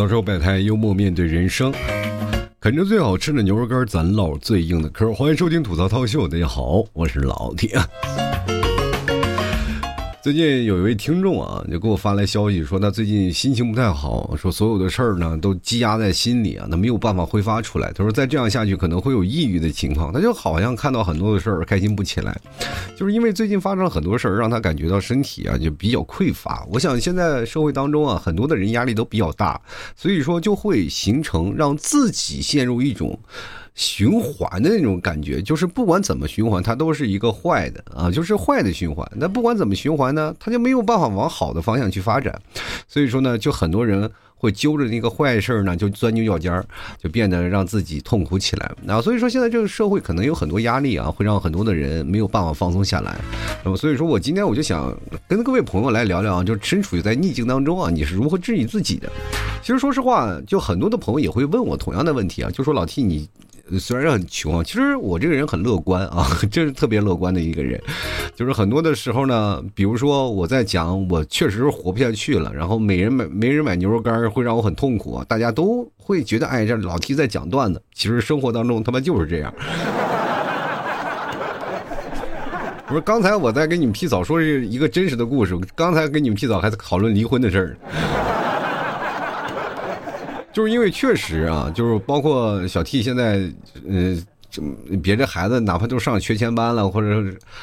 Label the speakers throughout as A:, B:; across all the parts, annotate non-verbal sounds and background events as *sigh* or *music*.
A: 槽之后摆摊，幽默面对人生，啃着最好吃的牛肉干，咱唠最硬的嗑。欢迎收听吐槽套秀，大家好，我是老铁。最近有一位听众啊，就给我发来消息说他最近心情不太好，说所有的事儿呢都积压在心里啊，他没有办法挥发出来。他说再这样下去可能会有抑郁的情况。他就好像看到很多的事儿开心不起来，就是因为最近发生了很多事儿，让他感觉到身体啊就比较匮乏。我想现在社会当中啊，很多的人压力都比较大，所以说就会形成让自己陷入一种。循环的那种感觉，就是不管怎么循环，它都是一个坏的啊，就是坏的循环。那不管怎么循环呢，它就没有办法往好的方向去发展。所以说呢，就很多人会揪着那个坏事儿呢，就钻牛角尖儿，就变得让自己痛苦起来。那所以说，现在这个社会可能有很多压力啊，会让很多的人没有办法放松下来。那么，所以说我今天我就想跟各位朋友来聊聊啊，就身处于在逆境当中啊，你是如何治愈自己的？其实说实话，就很多的朋友也会问我同样的问题啊，就说老 T 你。虽然很穷，其实我这个人很乐观啊，*laughs* 这是特别乐观的一个人。就是很多的时候呢，比如说我在讲，我确实活不下去了，然后每人买没人买牛肉干会让我很痛苦啊，大家都会觉得哎，这老 T 在讲段子。其实生活当中他妈就是这样。不是，刚才我在跟你们皮嫂说是一个真实的故事，刚才跟你们皮嫂还在讨论离婚的事儿。就是因为确实啊，就是包括小 T 现在，嗯，别的孩子哪怕都上学前班了，或者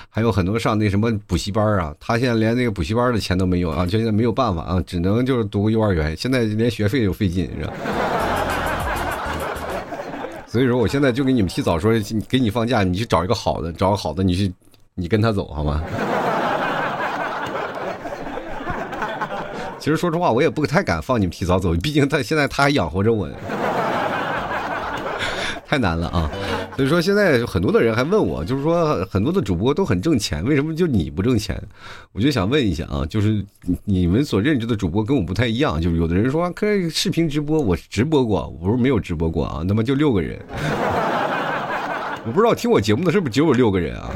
A: 还有很多上那什么补习班啊，他现在连那个补习班的钱都没有啊，就现在没有办法啊，只能就是读个幼儿园，现在连学费都费劲，是吧？所以说，我现在就给你们提早说，给你放假，你去找一个好的，找个好的，你去，你跟他走好吗？其实说实话，我也不太敢放你们提早走，毕竟他现在他还养活着我，*laughs* 太难了啊！所以说现在很多的人还问我，就是说很多的主播都很挣钱，为什么就你不挣钱？我就想问一下啊，就是你们所认知的主播跟我不太一样，就是有的人说可视频直播，我直播过，我不是没有直播过啊，那么就六个人，*laughs* 我不知道听我节目的是不是只有六个人啊？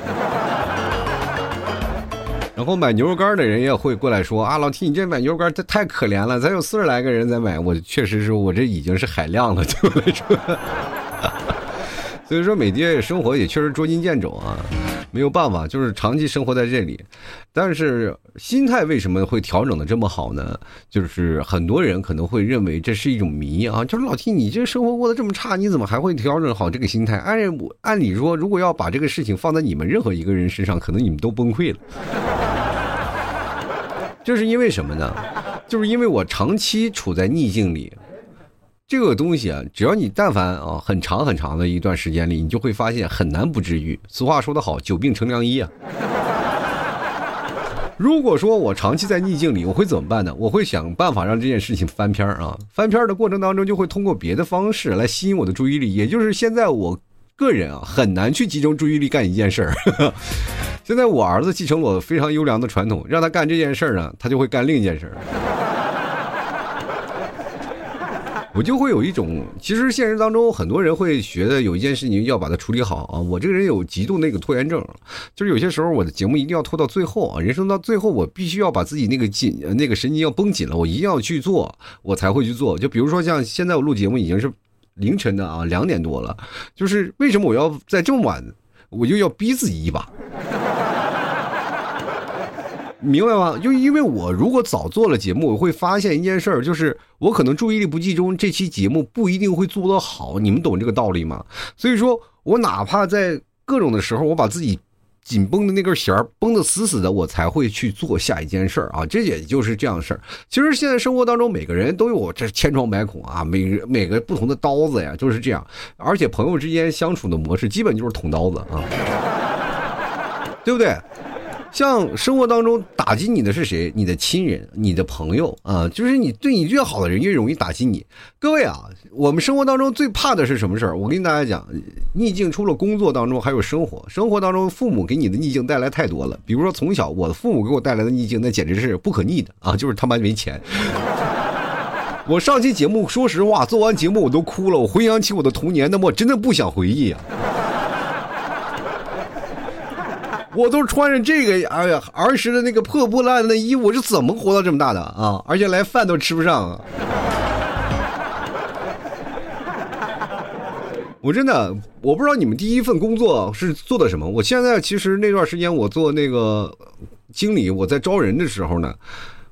A: 然后买牛肉干的人也会过来说啊，老 T，你这买牛肉干太太可怜了，咱有四十来个人在买，我确实是我这已经是海量了，对我来说。所以说，每天生活也确实捉襟见肘啊，没有办法，就是长期生活在这里。但是心态为什么会调整的这么好呢？就是很多人可能会认为这是一种迷啊，就是老 T，你这生活过得这么差，你怎么还会调整好这个心态？按按理说，如果要把这个事情放在你们任何一个人身上，可能你们都崩溃了。这是因为什么呢？就是因为我长期处在逆境里，这个东西啊，只要你但凡啊很长很长的一段时间里，你就会发现很难不治愈。俗话说得好，久病成良医啊。如果说我长期在逆境里，我会怎么办呢？我会想办法让这件事情翻篇啊。翻篇的过程当中，就会通过别的方式来吸引我的注意力，也就是现在我。个人啊，很难去集中注意力干一件事儿。*laughs* 现在我儿子继承了我非常优良的传统，让他干这件事儿呢，他就会干另一件事儿。*laughs* 我就会有一种，其实现实当中很多人会觉得有一件事情要把它处理好啊。我这个人有极度那个拖延症，就是有些时候我的节目一定要拖到最后啊，人生到最后我必须要把自己那个紧那个神经要绷紧了，我一定要去做，我才会去做。就比如说像现在我录节目已经是。凌晨的啊，两点多了，就是为什么我要在这么晚，我就要逼自己一把，明白吗？就因为我如果早做了节目，我会发现一件事儿，就是我可能注意力不集中，这期节目不一定会做得好，你们懂这个道理吗？所以说我哪怕在各种的时候，我把自己。紧绷的那根弦儿绷得死死的，我才会去做下一件事儿啊！这也就是这样的事儿。其实现在生活当中，每个人都有这千疮百孔啊，每每个不同的刀子呀，就是这样。而且朋友之间相处的模式，基本就是捅刀子啊，对不对？像生活当中打击你的是谁？你的亲人、你的朋友啊，就是你对你越好的人越容易打击你。各位啊，我们生活当中最怕的是什么事儿？我跟大家讲，逆境除了工作当中，还有生活。生活当中，父母给你的逆境带来太多了。比如说从小，我的父母给我带来的逆境，那简直是不可逆的啊！就是他妈没钱。我上期节目，说实话，做完节目我都哭了。我回想起我的童年，那么我真的不想回忆啊。我都穿着这个，哎呀，儿时的那个破破烂烂的衣服，我是怎么活到这么大的啊？而且连饭都吃不上啊。我真的，我不知道你们第一份工作是做的什么。我现在其实那段时间我做那个经理，我在招人的时候呢，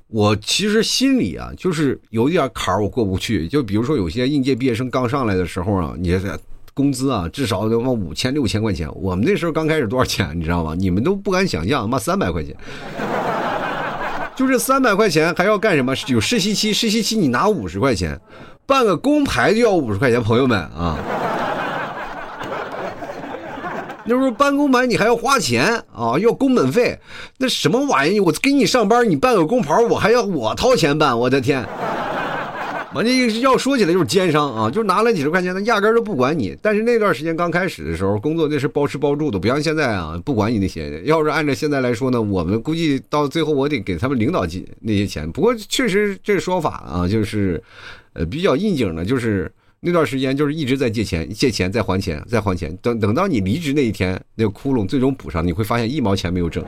A: 我其实心里啊，就是有一点坎，我过不去。就比如说有些应届毕业生刚上来的时候啊，你。工资啊至少得往五千六千块钱。我们那时候刚开始多少钱你知道吗？你们都不敢想象，妈三百块钱。就这三百块钱还要干什么？有实习期，实习期你拿五十块钱，办个工牌就要五十块钱，朋友们啊！那时候办工牌你还要花钱啊，要工本费，那什么玩意我给你上班，你办个工牌，我还要我掏钱办，我的天！完这要说起来就是奸商啊，就拿了几十块钱，他压根都不管你。但是那段时间刚开始的时候，工作那是包吃包住的，不像现在啊，不管你那些。要是按照现在来说呢，我们估计到最后我得给他们领导记那些钱。不过确实这说法啊，就是呃比较应景的，就是那段时间就是一直在借钱，借钱再还钱，再还钱。等等到你离职那一天，那个窟窿最终补上，你会发现一毛钱没有挣。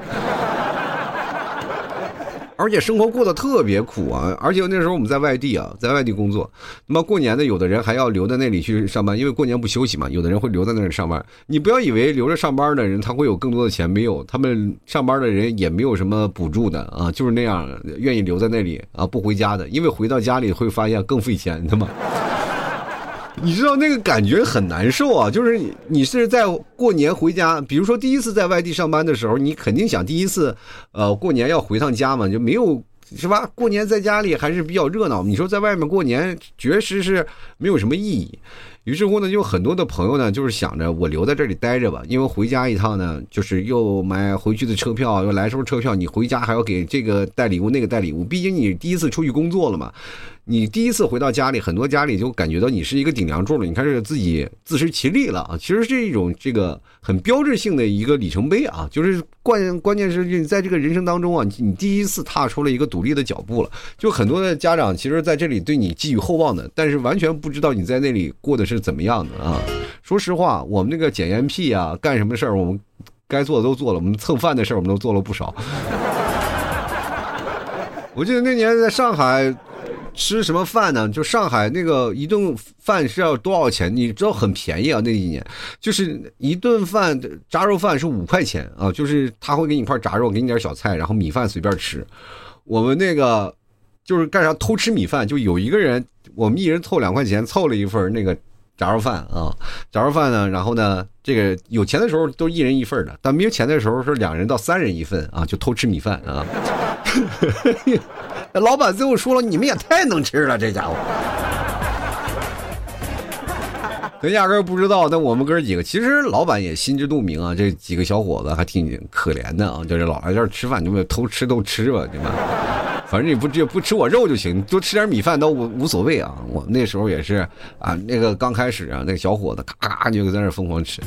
A: 而且生活过得特别苦啊！而且那时候我们在外地啊，在外地工作，那么过年的有的人还要留在那里去上班，因为过年不休息嘛。有的人会留在那里上班。你不要以为留着上班的人他会有更多的钱，没有，他们上班的人也没有什么补助的啊，就是那样愿意留在那里啊，不回家的，因为回到家里会发现更费钱的嘛。*laughs* 你知道那个感觉很难受啊，就是你是在过年回家，比如说第一次在外地上班的时候，你肯定想第一次，呃，过年要回趟家嘛，就没有是吧？过年在家里还是比较热闹。你说在外面过年，确实是没有什么意义。于是乎呢，就很多的朋友呢，就是想着我留在这里待着吧，因为回家一趟呢，就是又买回去的车票，又来时候车票，你回家还要给这个带礼物，那个带礼物，毕竟你第一次出去工作了嘛。你第一次回到家里，很多家里就感觉到你是一个顶梁柱了，你开始自己自食其力了啊！其实是一种这个很标志性的一个里程碑啊，就是关关键是你在这个人生当中啊，你第一次踏出了一个独立的脚步了。就很多的家长其实在这里对你寄予厚望的，但是完全不知道你在那里过的是怎么样的啊！说实话，我们那个检验屁啊，干什么事儿我们该做的都做了，我们蹭饭的事儿我们都做了不少。*laughs* 我记得那年在上海。吃什么饭呢？就上海那个一顿饭是要多少钱？你知道很便宜啊，那一年就是一顿饭炸肉饭是五块钱啊，就是他会给你一块炸肉，给你点小菜，然后米饭随便吃。我们那个就是干啥偷吃米饭，就有一个人，我们一人凑两块钱，凑了一份那个炸肉饭啊，炸肉饭呢，然后呢，这个有钱的时候都一人一份的，但没有钱的时候是两人到三人一份啊，就偷吃米饭啊。*laughs* 老板最后说了：“你们也太能吃了，这家伙。*laughs* ”他压根不知道，那我们哥几个其实老板也心知肚明啊。这几个小伙子还挺可怜的啊，就是老来这儿吃饭，你们偷吃都吃吧，对吧？反正你不吃不吃我肉就行，多吃点米饭都无无所谓啊。我那时候也是啊，那个刚开始啊，那个小伙子咔咔就在那疯狂吃。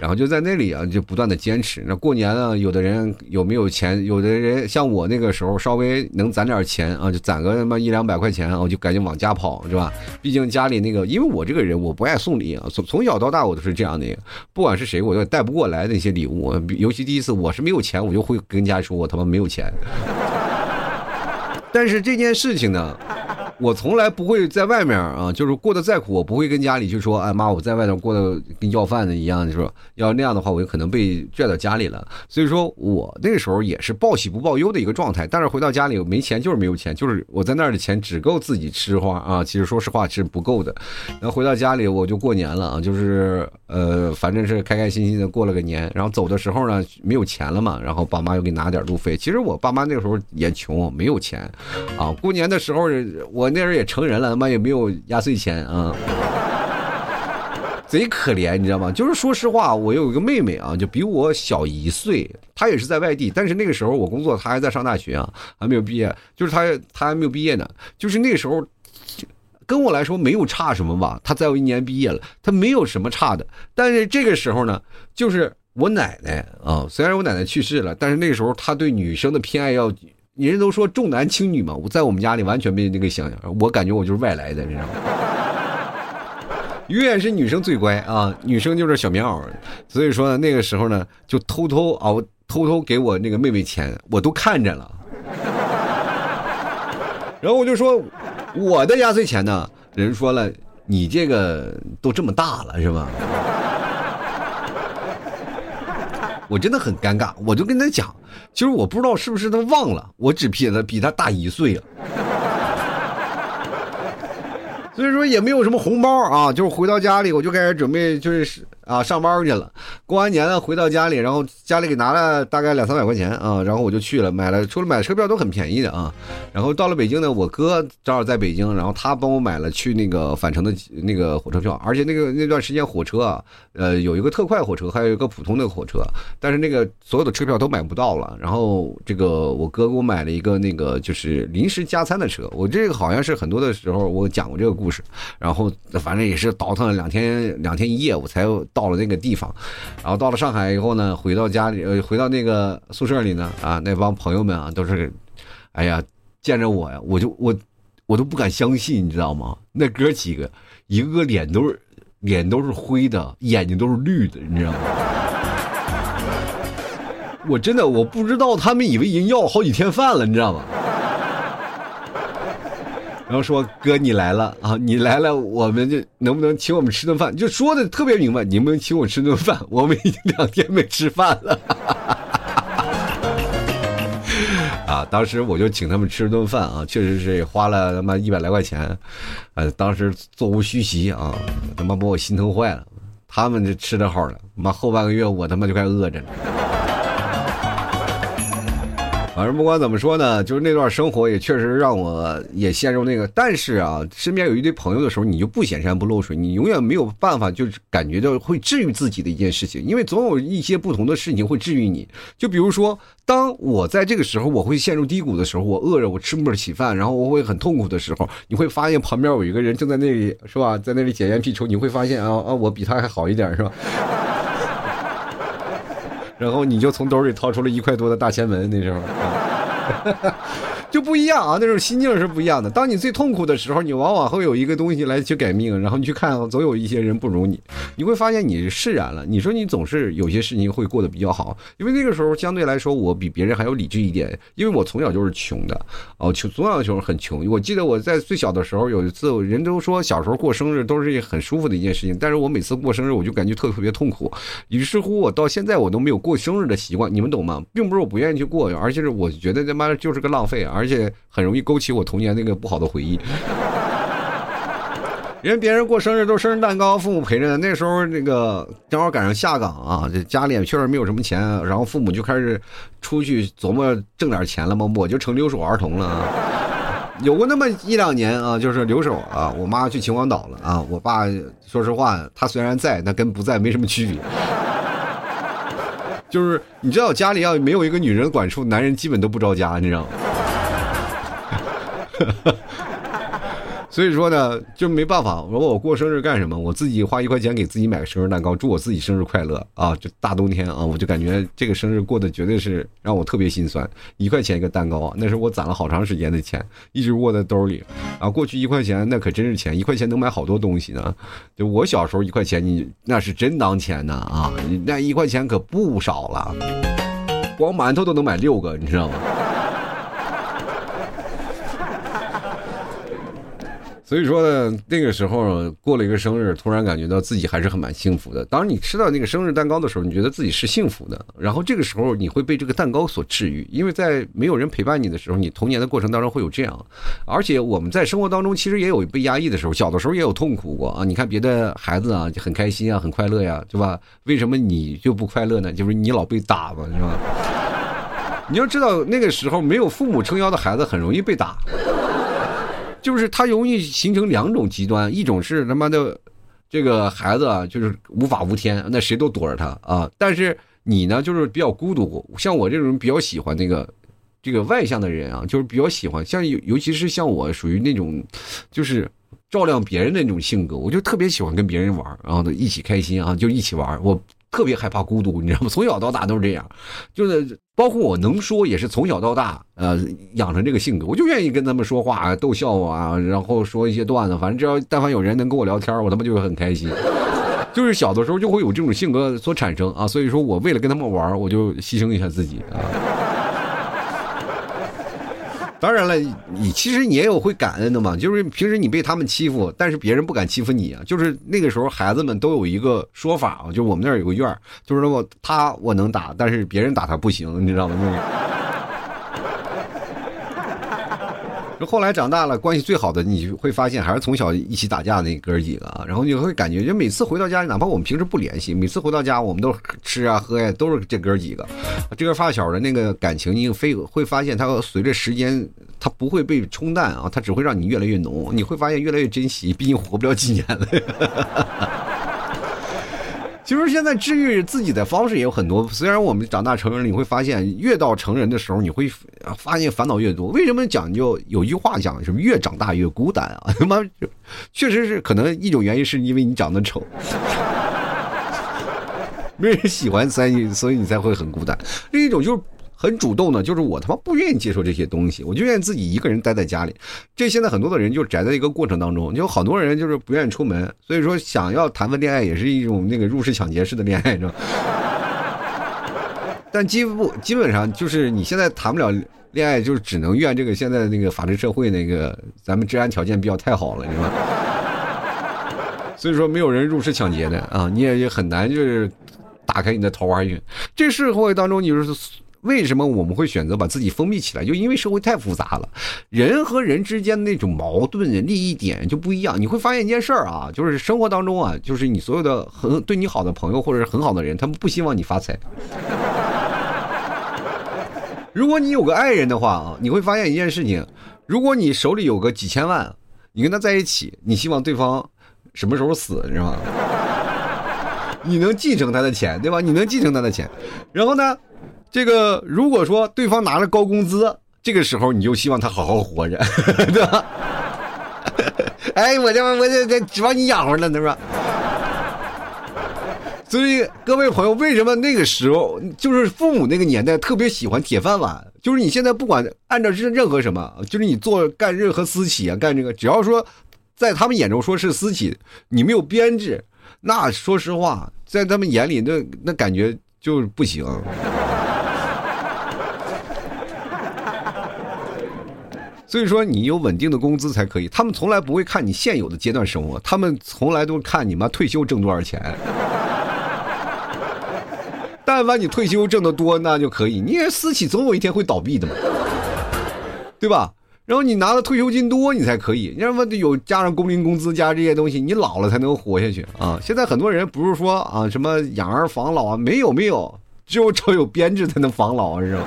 A: 然后就在那里啊，就不断的坚持。那过年呢，有的人有没有钱？有的人像我那个时候，稍微能攒点钱啊，就攒个他妈一两百块钱啊，我就赶紧往家跑，是吧？毕竟家里那个，因为我这个人我不爱送礼啊，从从小到大我都是这样的，不管是谁，我都带不过来那些礼物。尤其第一次我是没有钱，我就会跟家说，我他妈没有钱。*laughs* 但是这件事情呢？我从来不会在外面啊，就是过得再苦，我不会跟家里去说，哎妈，我在外头过得跟要饭的一样，就说？要那样的话，我就可能被拽到家里了。所以说我那个时候也是报喜不报忧的一个状态。但是回到家里没钱，就是没有钱，就是我在那儿的钱只够自己吃花啊。其实说实话是不够的。然后回到家里我就过年了啊，就是呃，反正是开开心心的过了个年。然后走的时候呢，没有钱了嘛，然后爸妈又给拿点路费。其实我爸妈那个时候也穷，没有钱啊。过年的时候我。那时候也成人了，他妈也没有压岁钱啊，*laughs* 贼可怜，你知道吗？就是说实话，我有一个妹妹啊，就比我小一岁，她也是在外地，但是那个时候我工作，她还在上大学啊，还没有毕业，就是她她还没有毕业呢，就是那个时候跟我来说没有差什么吧，她再有一年毕业了，她没有什么差的，但是这个时候呢，就是我奶奶啊，虽然我奶奶去世了，但是那个时候她对女生的偏爱要。人都说重男轻女嘛，我在我们家里完全没那个想象，我感觉我就是外来的，你知道吗？永远是女生最乖啊，女生就是小棉袄，所以说呢，那个时候呢，就偷偷啊，偷偷给我那个妹妹钱，我都看着了。然后我就说，我的压岁钱呢，人说了，你这个都这么大了是吧？我真的很尴尬，我就跟他讲，其实我不知道是不是他忘了，我只比他比他大一岁啊。*laughs* 所以说也没有什么红包啊，就是回到家里我就开始准备就是啊上班去了。过完年了回到家里，然后家里给拿了大概两三百块钱啊，然后我就去了买了，除了买车票都很便宜的啊。然后到了北京呢，我哥正好在北京，然后他帮我买了去那个返程的那个火车票，而且那个那段时间火车啊，呃有一个特快火车，还有一个普通的火车，但是那个所有的车票都买不到了。然后这个我哥给我买了一个那个就是临时加餐的车，我这个好像是很多的时候我讲过这个故事。然后反正也是倒腾了两天两天一夜，我才到了那个地方。然后到了上海以后呢，回到家里，呃，回到那个宿舍里呢，啊，那帮朋友们啊，都是，哎呀，见着我呀，我就我我都不敢相信，你知道吗？那哥几个一个个脸都是脸都是灰的，眼睛都是绿的，你知道吗？我真的我不知道，他们以为已经要好几天饭了，你知道吗？然后说哥你来了啊，你来了，我们就能不能请我们吃顿饭？就说的特别明白，你们请我吃顿饭，我们已经两天没吃饭了。*laughs* 啊，当时我就请他们吃了顿饭啊，确实是花了他妈一百来块钱，呃，当时座无虚席啊，他妈把我心疼坏了。他们这吃的好了，妈后半个月我他妈就快饿着了。反正不管怎么说呢，就是那段生活也确实让我也陷入那个。但是啊，身边有一堆朋友的时候，你就不显山不露水，你永远没有办法，就是感觉到会治愈自己的一件事情，因为总有一些不同的事情会治愈你。就比如说，当我在这个时候我会陷入低谷的时候，我饿着，我吃不起饭，然后我会很痛苦的时候，你会发现旁边有一个人正在那里，是吧，在那里捡烟屁抽，你会发现啊啊，我比他还好一点，是吧？然后你就从兜里掏出了一块多的大前门，那时候。就不一样啊，那种心境是不一样的。当你最痛苦的时候，你往往会有一个东西来去改命，然后你去看，总有一些人不如你，你会发现你释然了。你说你总是有些事情会过得比较好，因为那个时候相对来说我比别人还要理智一点，因为我从小就是穷的，哦，穷，从小就是很穷。我记得我在最小的时候有一次，人都说小时候过生日都是很舒服的一件事情，但是我每次过生日我就感觉特别特别痛苦，于是乎我到现在我都没有过生日的习惯，你们懂吗？并不是我不愿意去过，而且是我觉得他妈的就是个浪费啊。而且很容易勾起我童年那个不好的回忆。*laughs* 人别人过生日都生日蛋糕，父母陪着。那时候那个正好赶上下岗啊，这家里也确实没有什么钱，然后父母就开始出去琢磨挣点钱了嘛，我就成留守儿童了。有过那么一两年啊，就是留守啊，我妈去秦皇岛了啊，我爸说实话，他虽然在，那跟不在没什么区别。*laughs* 就是你知道，家里要没有一个女人管束，男人基本都不着家，你知道吗？*laughs* 所以说呢，就没办法。我说我过生日干什么？我自己花一块钱给自己买个生日蛋糕，祝我自己生日快乐啊！就大冬天啊，我就感觉这个生日过得绝对是让我特别心酸。一块钱一个蛋糕啊，那是我攒了好长时间的钱，一直握在兜里。啊，过去一块钱那可真是钱，一块钱能买好多东西呢。就我小时候一块钱，你那是真当钱呢啊！那一块钱可不少了，光馒头都能买六个，你知道吗？所以说呢，那个时候过了一个生日，突然感觉到自己还是很蛮幸福的。当你吃到那个生日蛋糕的时候，你觉得自己是幸福的。然后这个时候你会被这个蛋糕所治愈，因为在没有人陪伴你的时候，你童年的过程当中会有这样。而且我们在生活当中其实也有被压抑的时候，小的时候也有痛苦过啊。你看别的孩子啊，就很开心啊，很快乐呀，对吧？为什么你就不快乐呢？就是你老被打嘛，是吧？你要知道那个时候没有父母撑腰的孩子很容易被打。就是他容易形成两种极端，一种是他妈的，这个孩子啊，就是无法无天，那谁都躲着他啊。但是你呢，就是比较孤独。像我这种比较喜欢那个，这个外向的人啊，就是比较喜欢，像尤尤其是像我属于那种，就是照亮别人的那种性格，我就特别喜欢跟别人玩，然后呢一起开心啊，就一起玩。我。特别害怕孤独，你知道吗？*laughs* 从小到大都是这样，就是包括我能说，也是从小到大，呃，养成这个性格，我就愿意跟他们说话啊，逗笑啊，然后说一些段子，反正只要但凡有人能跟我聊天，我他妈就会很开心。*laughs* 就是小的时候就会有这种性格所产生啊，所以说我为了跟他们玩，我就牺牲一下自己啊。当然了，你其实你也有会感恩的嘛，就是平时你被他们欺负，但是别人不敢欺负你啊。就是那个时候，孩子们都有一个说法啊，就我们那儿有个院儿，就是说他我能打，但是别人打他不行，你知道吗？那个。就后来长大了，关系最好的你会发现还是从小一起打架那哥儿几个啊，然后你会感觉，就每次回到家，哪怕我们平时不联系，每次回到家，我们都吃啊喝呀，都是这哥儿几个，这个发小的那个感情，你非会发现，它随着时间，它不会被冲淡啊，它只会让你越来越浓，你会发现越来越珍惜，毕竟活不了几年了。其实现在治愈自己的方式也有很多。虽然我们长大成人了，你会发现越到成人的时候，你会发现烦恼越多。为什么讲究有句话讲什么越长大越孤单啊？他 *laughs* 妈，确实是可能一种原因是因为你长得丑，没人喜欢，所以所以你才会很孤单。另一种就是。很主动的，就是我他妈不愿意接受这些东西，我就愿意自己一个人待在家里。这现在很多的人就宅在一个过程当中，有好多人就是不愿意出门，所以说想要谈份恋爱也是一种那个入室抢劫式的恋爱，知道但基不基本上就是你现在谈不了恋爱，就是只能怨这个现在那个法治社会那个咱们治安条件比较太好了，是吧？所以说没有人入室抢劫的啊，你也也很难就是打开你的桃花运。这社会当中，你说。为什么我们会选择把自己封闭起来？就因为社会太复杂了，人和人之间的那种矛盾、利益点就不一样。你会发现一件事儿啊，就是生活当中啊，就是你所有的很对你好的朋友或者是很好的人，他们不希望你发财。如果你有个爱人的话啊，你会发现一件事情：如果你手里有个几千万，你跟他在一起，你希望对方什么时候死，是吧？你能继承他的钱，对吧？你能继承他的钱，然后呢？这个如果说对方拿了高工资，这个时候你就希望他好好活着，*laughs* 对吧？哎，我这我这这指望你养活了，对吧？所以各位朋友，为什么那个时候就是父母那个年代特别喜欢铁饭碗？就是你现在不管按照任任何什么，就是你做干任何私企啊，干这个，只要说在他们眼中说是私企，你没有编制，那说实话，在他们眼里那那感觉就是不行。所以说你有稳定的工资才可以，他们从来不会看你现有的阶段生活，他们从来都看你妈退休挣多少钱。*laughs* 但凡你退休挣得多，那就可以。你私企总有一天会倒闭的嘛，对吧？然后你拿的退休金多，你才可以。你要么有加上工龄工资加这些东西，你老了才能活下去啊。现在很多人不是说啊什么养儿防老啊，没有没有，只有找有编制才能防老，是吧？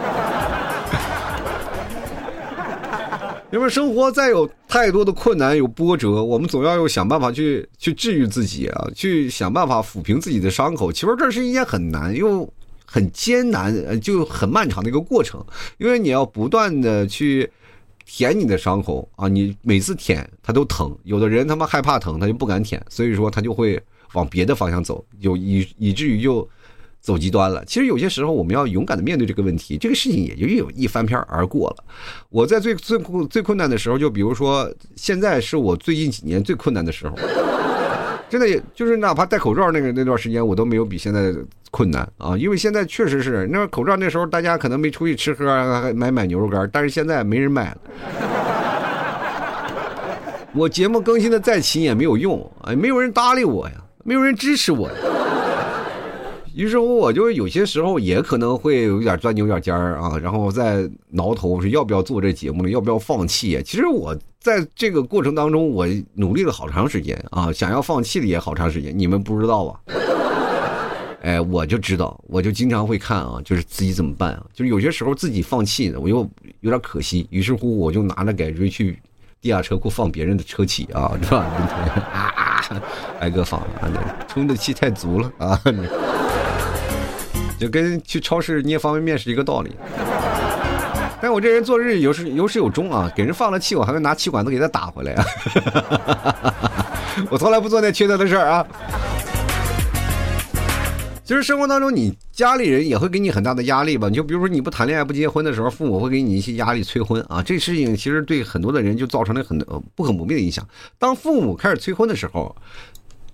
A: 因为生活再有太多的困难有波折，我们总要有想办法去去治愈自己啊，去想办法抚平自己的伤口。其实这是一件很难又很艰难，就很漫长的一个过程。因为你要不断的去舔你的伤口啊，你每次舔它都疼。有的人他妈害怕疼，他就不敢舔，所以说他就会往别的方向走，有以以至于就。走极端了。其实有些时候，我们要勇敢的面对这个问题，这个事情也就有一翻篇而过了。我在最最困最困难的时候，就比如说现在是我最近几年最困难的时候，*laughs* 真的也就是哪怕戴口罩那个那段时间，我都没有比现在困难啊。因为现在确实是那口罩那时候，大家可能没出去吃喝买买牛肉干，但是现在没人买了。我节目更新的再勤也没有用，哎，没有人搭理我呀，没有人支持我。于是乎，我就有些时候也可能会有点钻牛角尖儿啊，然后再挠头，说要不要做这节目了？要不要放弃？其实我在这个过程当中，我努力了好长时间啊，想要放弃的也好长时间，你们不知道啊？哎，我就知道，我就经常会看啊，就是自己怎么办啊？就是有些时候自己放弃呢，我又有点可惜，于是乎我就拿着改锥去地下车库放别人的车企啊，是吧？*laughs* 啊，挨个放啊，充的气太足了啊。就跟去超市捏方便面是一个道理，但我这人做事有始有始有终啊，给人放了气，我还会拿气管子给他打回来啊，*laughs* 我从来不做那缺德的事儿啊。其实生活当中，你家里人也会给你很大的压力吧？就比如说你不谈恋爱不结婚的时候，父母会给你一些压力催婚啊，这事情其实对很多的人就造成了很不可磨灭的影响。当父母开始催婚的时候。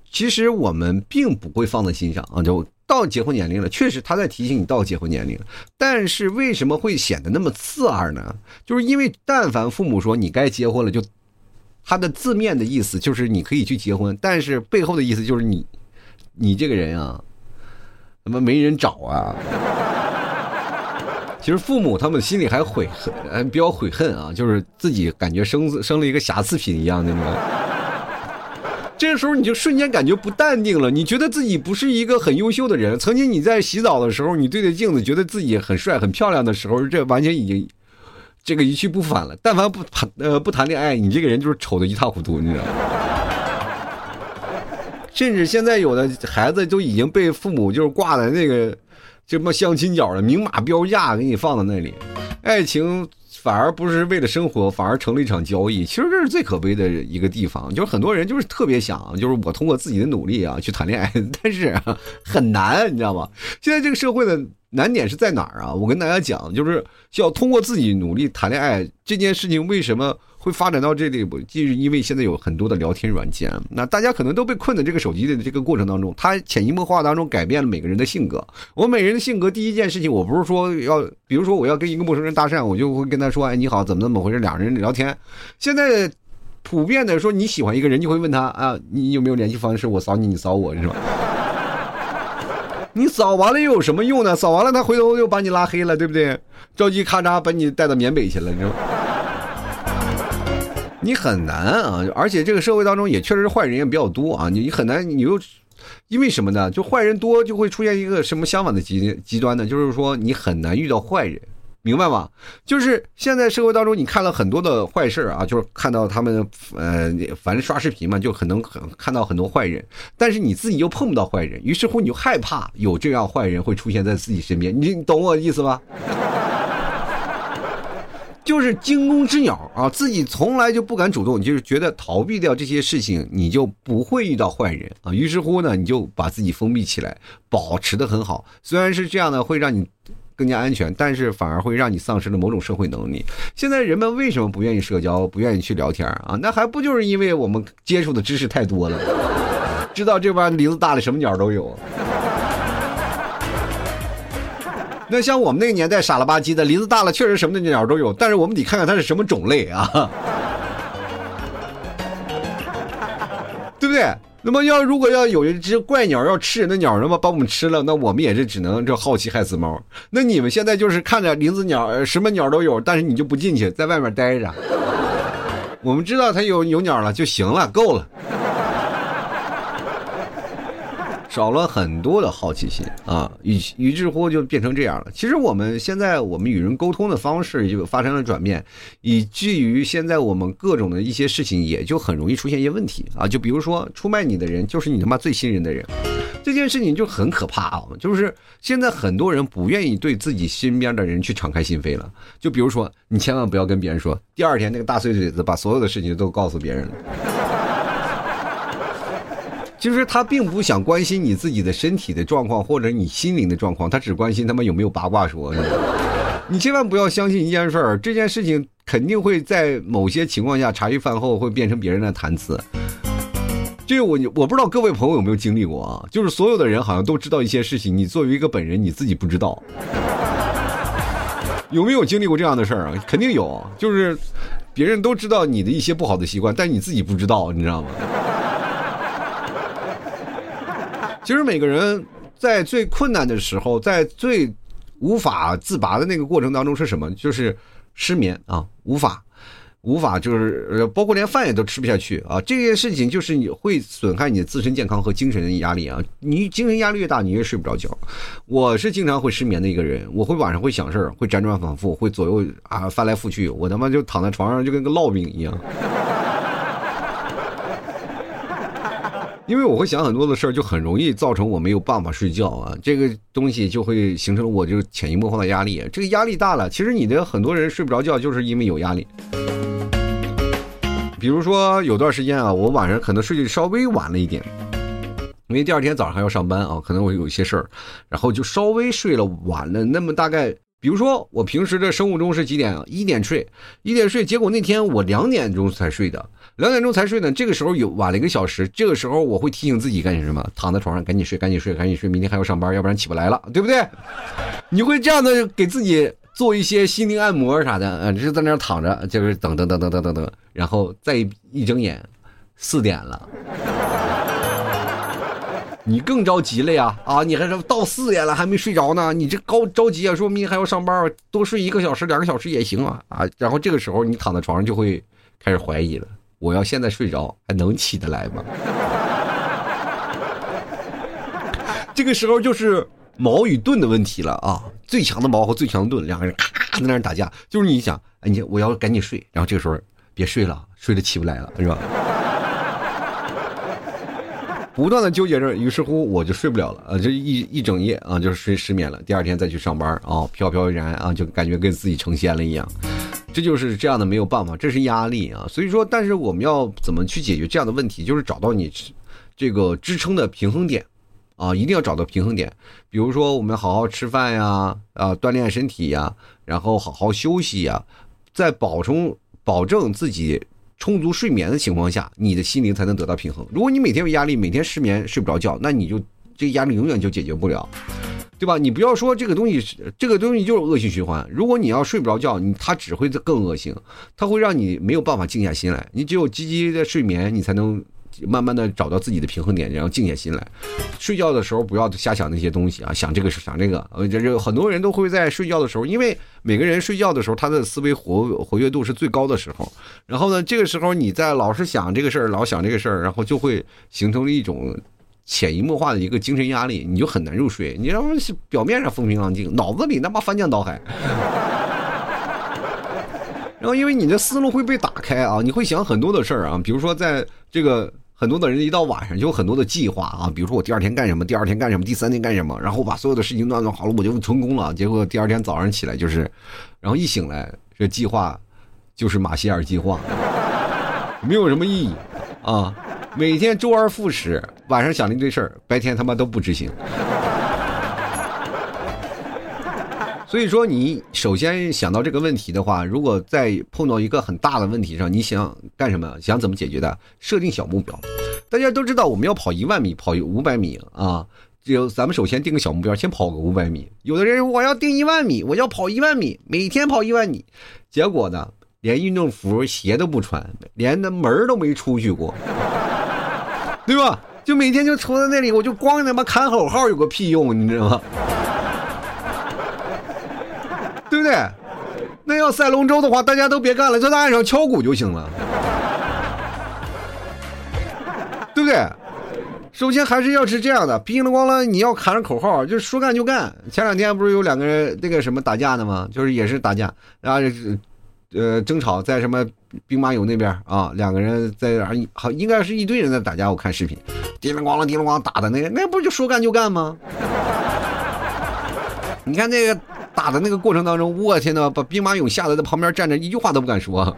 A: 其实我们并不会放在心上啊，就到结婚年龄了，确实他在提醒你到结婚年龄，但是为什么会显得那么刺耳呢？就是因为但凡父母说你该结婚了，就他的字面的意思就是你可以去结婚，但是背后的意思就是你，你这个人啊，怎么没人找啊？其实父母他们心里还悔恨，比较悔恨啊，就是自己感觉生生了一个瑕疵品一样的那种。这个时候你就瞬间感觉不淡定了，你觉得自己不是一个很优秀的人。曾经你在洗澡的时候，你对着镜子觉得自己很帅、很漂亮的时候，这完全已经这个一去不返了。但凡不谈呃不谈恋爱，你这个人就是丑的一塌糊涂，你知道吗？甚至现在有的孩子都已经被父母就是挂在那个什么相亲角了，明码标价给你放在那里，爱情。反而不是为了生活，反而成了一场交易。其实这是最可悲的一个地方，就是很多人就是特别想，就是我通过自己的努力啊去谈恋爱，*laughs* 但是很难，你知道吗？现在这个社会的。难点是在哪儿啊？我跟大家讲，就是要通过自己努力谈恋爱这件事情，为什么会发展到这里？就是因为现在有很多的聊天软件，那大家可能都被困在这个手机的这个过程当中，它潜移默化当中改变了每个人的性格。我每人的性格，第一件事情，我不是说要，比如说我要跟一个陌生人搭讪，我就会跟他说：“哎，你好，怎么怎么回事？”两人聊天。现在普遍的说，你喜欢一个人，就会问他啊，你有没有联系方式？我扫你，你扫我，是吧？*laughs* 你扫完了又有什么用呢？扫完了他回头又把你拉黑了，对不对？着急咔嚓把你带到缅北去了，你知道吗？你很难啊！而且这个社会当中也确实是坏人也比较多啊！你你很难，你又因为什么呢？就坏人多就会出现一个什么相反的极极端呢？就是说你很难遇到坏人。明白吗？就是现在社会当中，你看了很多的坏事啊，就是看到他们，呃，反正刷视频嘛，就可能很看到很多坏人，但是你自己又碰不到坏人，于是乎你就害怕有这样坏人会出现在自己身边，你懂我意思吧？就是惊弓之鸟啊，自己从来就不敢主动，就是觉得逃避掉这些事情，你就不会遇到坏人啊。于是乎呢，你就把自己封闭起来，保持的很好。虽然是这样呢，会让你。更加安全，但是反而会让你丧失了某种社会能力。现在人们为什么不愿意社交，不愿意去聊天啊？那还不就是因为我们接触的知识太多了，知道这帮林子大的什么鸟都有。那像我们那个年代傻了吧唧的，林子大了确实什么的鸟都有，但是我们得看看它是什么种类啊，对不对？那么要如果要有一只怪鸟要吃人的鸟，那么把我们吃了，那我们也是只能这好奇害死猫。那你们现在就是看着林子鸟，什么鸟都有，但是你就不进去，在外面待着。我们知道它有有鸟了就行了，够了。少了很多的好奇心啊，于于是乎就变成这样了。其实我们现在我们与人沟通的方式就发生了转变，以至于现在我们各种的一些事情也就很容易出现一些问题啊。就比如说出卖你的人就是你他妈最信任的人，这件事情就很可怕啊。就是现在很多人不愿意对自己身边的人去敞开心扉了。就比如说你千万不要跟别人说，第二天那个大碎嘴子把所有的事情都告诉别人了。就是他并不想关心你自己的身体的状况或者你心灵的状况，他只关心他们有没有八卦说。你千万不要相信一件事儿，这件事情肯定会在某些情况下茶余饭后会变成别人的谈资。这个我我不知道各位朋友有没有经历过啊？就是所有的人好像都知道一些事情，你作为一个本人你自己不知道，有没有经历过这样的事儿啊？肯定有，就是别人都知道你的一些不好的习惯，但你自己不知道，你知道吗？其实每个人在最困难的时候，在最无法自拔的那个过程当中是什么？就是失眠啊，无法，无法，就是包括连饭也都吃不下去啊。这件事情就是你会损害你的自身健康和精神压力啊。你精神压力越大，你越睡不着觉。我是经常会失眠的一个人，我会晚上会想事儿，会辗转反复，会左右啊翻来覆去，我他妈就躺在床上就跟个烙饼一样。因为我会想很多的事儿，就很容易造成我没有办法睡觉啊。这个东西就会形成了我就潜移默化的压力。这个压力大了，其实你的很多人睡不着觉，就是因为有压力。比如说有段时间啊，我晚上可能睡得稍微晚了一点，因为第二天早上还要上班啊，可能我有一些事儿，然后就稍微睡了晚了那么大概比如说我平时的生物钟是几点啊？一点睡，一点睡，结果那天我两点钟才睡的，两点钟才睡呢。这个时候有晚了一个小时，这个时候我会提醒自己干什么？躺在床上赶紧睡，赶紧睡，赶紧睡，明天还要上班，要不然起不来了，对不对？你会这样的给自己做一些心灵按摩啥的，嗯，就在那躺着，就是等等等等等等等，然后再一睁眼，四点了。你更着急了呀！啊，你还是到四点了还没睡着呢，你这高着急啊！说明还要上班，多睡一个小时、两个小时也行啊！啊，然后这个时候你躺在床上就会开始怀疑了：我要现在睡着还能起得来吗？*laughs* 这个时候就是矛与盾的问题了啊！最强的矛和最强的盾，两个人咔在那打架，就是你想，哎，你我要赶紧睡，然后这个时候别睡了，睡得起不来了，是吧？不断的纠结着，于是乎我就睡不了了啊！这一一整夜啊，就是睡失眠了。第二天再去上班啊，飘飘然啊，就感觉跟自己成仙了一样。这就是这样的，没有办法，这是压力啊。所以说，但是我们要怎么去解决这样的问题？就是找到你这个支撑的平衡点啊，一定要找到平衡点。比如说，我们好好吃饭呀，啊，锻炼身体呀，然后好好休息呀，在保证保证自己。充足睡眠的情况下，你的心灵才能得到平衡。如果你每天有压力，每天失眠睡不着觉，那你就这压力永远就解决不了，对吧？你不要说这个东西，这个东西就是恶性循环。如果你要睡不着觉，你它只会更恶性，它会让你没有办法静下心来。你只有积极的睡眠，你才能。慢慢的找到自己的平衡点，然后静下心来。睡觉的时候不要瞎想那些东西啊，想这个想这个。呃，这这很多人都会在睡觉的时候，因为每个人睡觉的时候，他的思维活活跃度是最高的时候。然后呢，这个时候你在老是想这个事儿，老想这个事儿，然后就会形成了一种潜移默化的一个精神压力，你就很难入睡。你要表面上风平浪静，脑子里他妈翻江倒海。*laughs* 然后因为你的思路会被打开啊，你会想很多的事儿啊，比如说在这个。很多的人一到晚上就有很多的计划啊，比如说我第二天干什么，第二天干什么，第三天干什么，然后把所有的事情乱弄好了，我就成功了。结果第二天早上起来就是，然后一醒来，这计划就是马歇尔计划，没有什么意义啊。每天周而复始，晚上想了一堆事儿，白天他妈都不执行。所以说，你首先想到这个问题的话，如果在碰到一个很大的问题上，你想干什么？想怎么解决的？设定小目标。大家都知道，我们要跑一万米，跑五百米啊。就咱们首先定个小目标，先跑个五百米。有的人我要定一万米，我要跑一万米，每天跑一万米。结果呢，连运动服、鞋都不穿，连那门都没出去过，对吧？就每天就杵在那里，我就光他妈喊口号有个屁用，你知道吗？对不对？那要赛龙舟的话，大家都别干了，就在岸上敲鼓就行了，对不对？首先还是要是这样的，叮铃咣啷，你要喊着口号，就是说干就干。前两天不是有两个人那个什么打架的吗？就是也是打架，然后呃争吵在什么兵马俑那边啊，两个人在啊，好应该是一堆人在打架。我看视频，叮铃咣啷，叮铃咣啷打的那个，那不就说干就干吗？*laughs* 你看那个。打的那个过程当中，我天呐，把兵马俑吓得在旁边站着，一句话都不敢说。*laughs*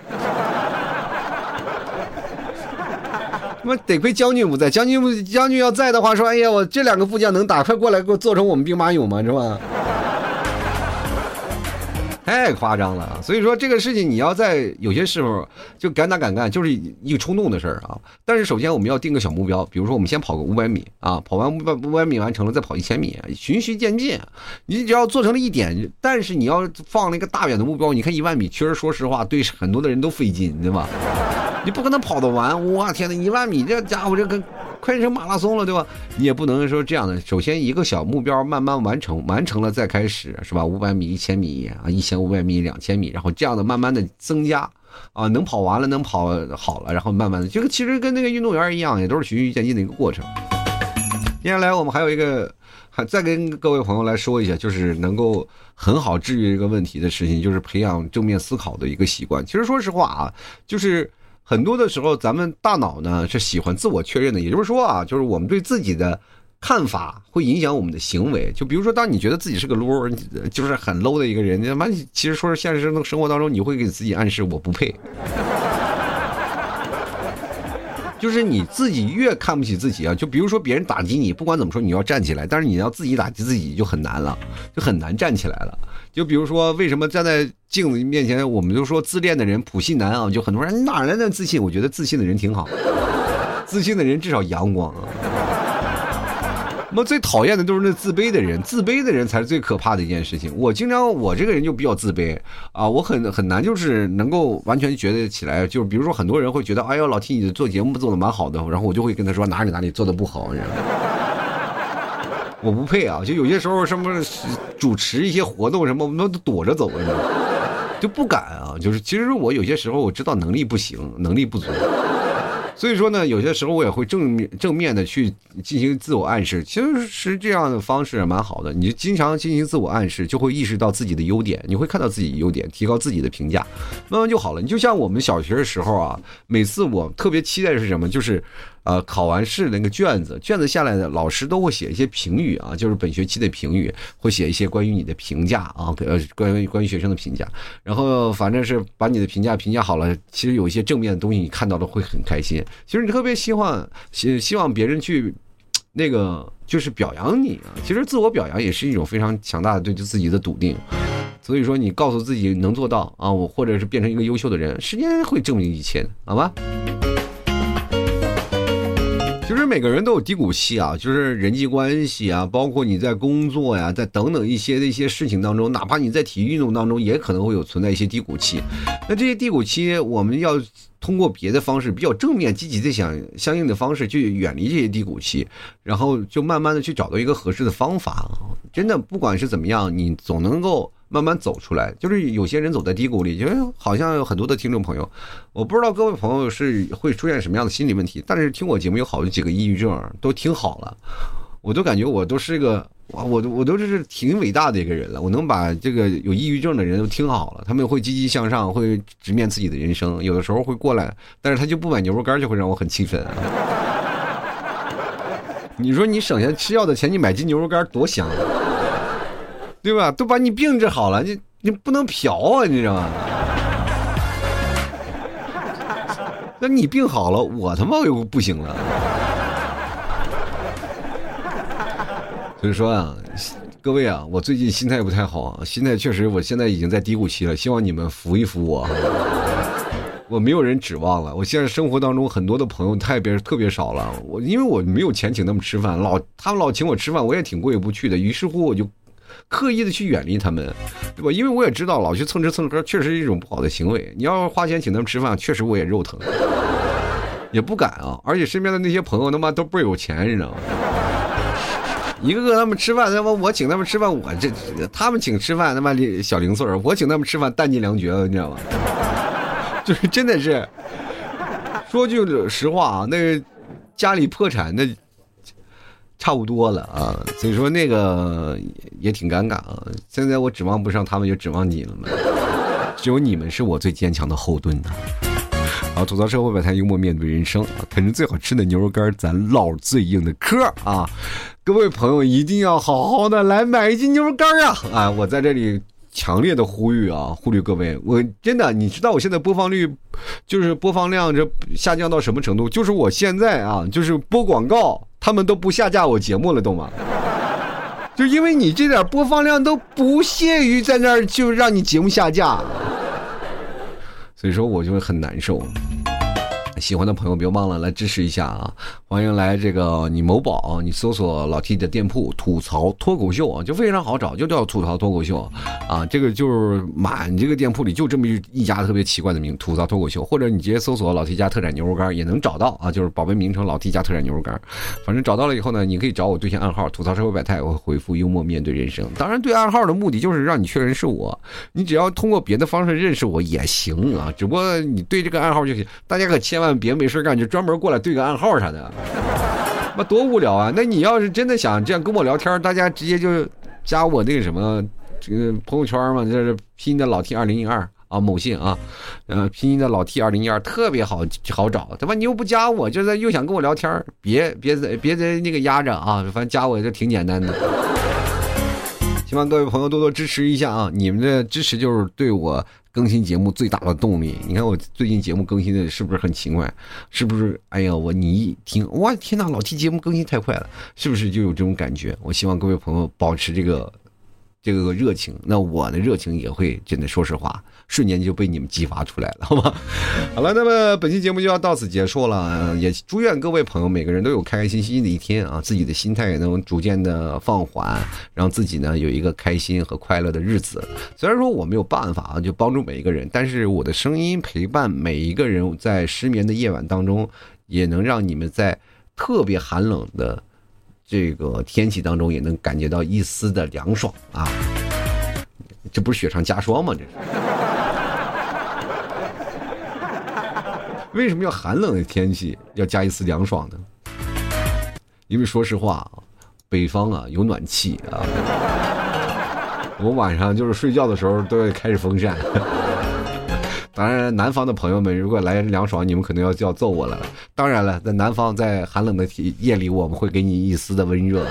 A: 他妈得亏将军不在，将军将军要在的话，说哎呀，我这两个副将能打，快过来给我做成我们兵马俑嘛，是吧？太夸张了，所以说这个事情你要在有些时候就敢打敢干，就是一个冲动的事儿啊。但是首先我们要定个小目标，比如说我们先跑个五百米啊，跑完五百五百米完成了再跑一千米，循序渐进。你只要做成了一点，但是你要放了一个大远的目标，你看一万米，其实说实话对很多的人都费劲，对吧？你不可能跑得完，我天呐，一万米这家伙这跟。快成马拉松了，对吧？你也不能说这样的。首先一个小目标慢慢完成，完成了再开始，是吧？五百米、一千米啊，一千五百米、两千米，然后这样的慢慢的增加，啊，能跑完了，能跑好了，然后慢慢的，这个其实跟那个运动员一样，也都是循序渐进的一个过程。接下来我们还有一个，还再跟各位朋友来说一下，就是能够很好治愈一个问题的事情，就是培养正面思考的一个习惯。其实说实话啊，就是。很多的时候，咱们大脑呢是喜欢自我确认的，也就是说啊，就是我们对自己的看法会影响我们的行为。就比如说，当你觉得自己是个 low，就是很 low 的一个人，他妈，其实说是现实生生活当中，你会给自己暗示我不配。*laughs* 就是你自己越看不起自己啊，就比如说别人打击你，不管怎么说，你要站起来，但是你要自己打击自己就很难了，就很难站起来了。就比如说，为什么站在镜子面前，我们就说自恋的人普信男啊？就很多人哪来的自信？我觉得自信的人挺好，自信的人至少阳光啊。我们最讨厌的都是那自卑的人，自卑的人才是最可怕的一件事情。我经常，我这个人就比较自卑啊，我很很难就是能够完全觉得起来，就是比如说很多人会觉得，哎呦，老提你做节目做的蛮好的，然后我就会跟他说哪里哪里做的不好，你知道吗我不配啊！就有些时候什么主持一些活动什么，我们都躲着走，*laughs* 就不敢啊。就是其实我有些时候我知道能力不行，能力不足。所以说呢，有些时候我也会正面正面的去进行自我暗示，其实是这样的方式蛮好的。你就经常进行自我暗示，就会意识到自己的优点，你会看到自己优点，提高自己的评价，慢慢就好了。你就像我们小学的时候啊，每次我特别期待的是什么？就是。呃，考完试那个卷子，卷子下来的老师都会写一些评语啊，就是本学期的评语，会写一些关于你的评价啊，呃，关于关于学生的评价。然后反正是把你的评价评价好了，其实有一些正面的东西，你看到了会很开心。其实你特别希望希希望别人去那个就是表扬你啊。其实自我表扬也是一种非常强大的对自己的笃定。所以说，你告诉自己能做到啊，我或者是变成一个优秀的人，时间会证明一切，好吧？其实每个人都有低谷期啊，就是人际关系啊，包括你在工作呀，在等等一些的一些事情当中，哪怕你在体育运动当中，也可能会有存在一些低谷期。那这些低谷期，我们要通过别的方式，比较正面、积极的想相应的方式去远离这些低谷期，然后就慢慢的去找到一个合适的方法。真的，不管是怎么样，你总能够。慢慢走出来，就是有些人走在低谷里，就好像有很多的听众朋友，我不知道各位朋友是会出现什么样的心理问题，但是听我节目有好几个抑郁症都听好了，我都感觉我都是一个，我，我都我都是挺伟大的一个人了，我能把这个有抑郁症的人都听好了，他们会积极向上，会直面自己的人生，有的时候会过来，但是他就不买牛肉干，就会让我很气愤。*laughs* 你说你省下吃药的钱，你买斤牛肉干多香啊。对吧？都把你病治好了，你你不能嫖啊，你知道吗？那你病好了，我他妈又不行了。所以说啊，各位啊，我最近心态不太好，心态确实，我现在已经在低谷期了，希望你们扶一扶我。我没有人指望了，我现在生活当中很多的朋友太别特别少了，我因为我没有钱请他们吃饭，老他们老请我吃饭，我也挺过意不去的，于是乎我就。刻意的去远离他们，对吧？因为我也知道老去蹭吃蹭喝确实是一种不好的行为。你要花钱请他们吃饭，确实我也肉疼，*laughs* 也不敢啊。而且身边的那些朋友他妈都倍有钱，你知道吗？一个个他们吃饭，他妈我请他们吃饭，我这他们请吃饭他妈小零碎我请他们吃饭弹尽粮绝了，你知道吗？*laughs* 就是真的是，说句实话啊，那个家里破产那。差不多了啊，所以说那个也挺尴尬啊。现在我指望不上他们，就指望你了嘛。只有你们是我最坚强的后盾呐。*laughs* 好，吐槽社会百态，幽默面对人生。啃着最好吃的牛肉干，咱唠最硬的嗑啊。各位朋友一定要好好的来买一斤牛肉干啊！啊，我在这里强烈的呼吁啊，呼吁各位，我真的，你知道我现在播放率就是播放量这下降到什么程度？就是我现在啊，就是播广告。他们都不下架我节目了，懂吗？*laughs* 就因为你这点播放量都不屑于在那儿就让你节目下架，所以说我就很难受。喜欢的朋友别忘了来支持一下啊！欢迎来这个你某宝，你搜索老 T 的店铺“吐槽脱口秀”啊，就非常好找，就叫“吐槽脱口秀”啊。这个就是满这个店铺里就这么一家特别奇怪的名“吐槽脱口秀”，或者你直接搜索“老 T 家特产牛肉干”也能找到啊，就是宝贝名称“老 T 家特产牛肉干”。反正找到了以后呢，你可以找我对象暗号“吐槽社会百态”，我回复“幽默面对人生”。当然，对暗号的目的就是让你确认是我，你只要通过别的方式认识我也行啊，只不过你对这个暗号就行。大家可千万别没事干就专门过来对个暗号啥的。*laughs* 那多无聊啊！那你要是真的想这样跟我聊天，大家直接就加我那个什么这个朋友圈嘛，就是拼音的老 T 二零一二啊，某信啊，呃，拼音的老 T 二零一二特别好好找，他妈？你又不加我，就是又想跟我聊天，别别在别在那个压着啊，反正加我就挺简单的。*laughs* 希望各位朋友多多支持一下啊！你们的支持就是对我。更新节目最大的动力，你看我最近节目更新的是不是很勤快？是不是？哎呀，我你一听，哇天哪，老 T 节目更新太快了，是不是就有这种感觉？我希望各位朋友保持这个这个热情，那我的热情也会真的，说实话，瞬间就被你们激发出来了，*laughs* 好吗？好了，那么本期节目就要到此结束了，也祝愿各位朋友每个人都有开开心心的一天啊，自己的心态也能逐渐的放缓，让自己呢有一个开心和快乐的日子。虽然说我没有办法啊，就帮助每一个人，但是我的声音陪伴每一个人，在失眠的夜晚当中，也能让你们在特别寒冷的。这个天气当中也能感觉到一丝的凉爽啊！这不是雪上加霜吗？这是为什么要寒冷的天气要加一丝凉爽呢？因为说实话啊，北方啊有暖气啊，我晚上就是睡觉的时候都要开始风扇。*laughs* 当然，南方的朋友们，如果来凉爽，你们可能要就要揍我了。当然了，在南方，在寒冷的夜里，我们会给你一丝的温热。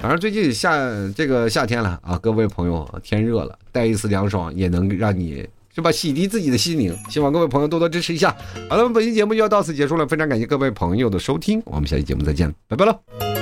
A: 反正最近夏这个夏天了啊，各位朋友，天热了，带一丝凉爽也能让你是吧洗涤自己的心灵。希望各位朋友多多支持一下。好了，本期节目就要到此结束了，非常感谢各位朋友的收听，我们下期节目再见，拜拜了。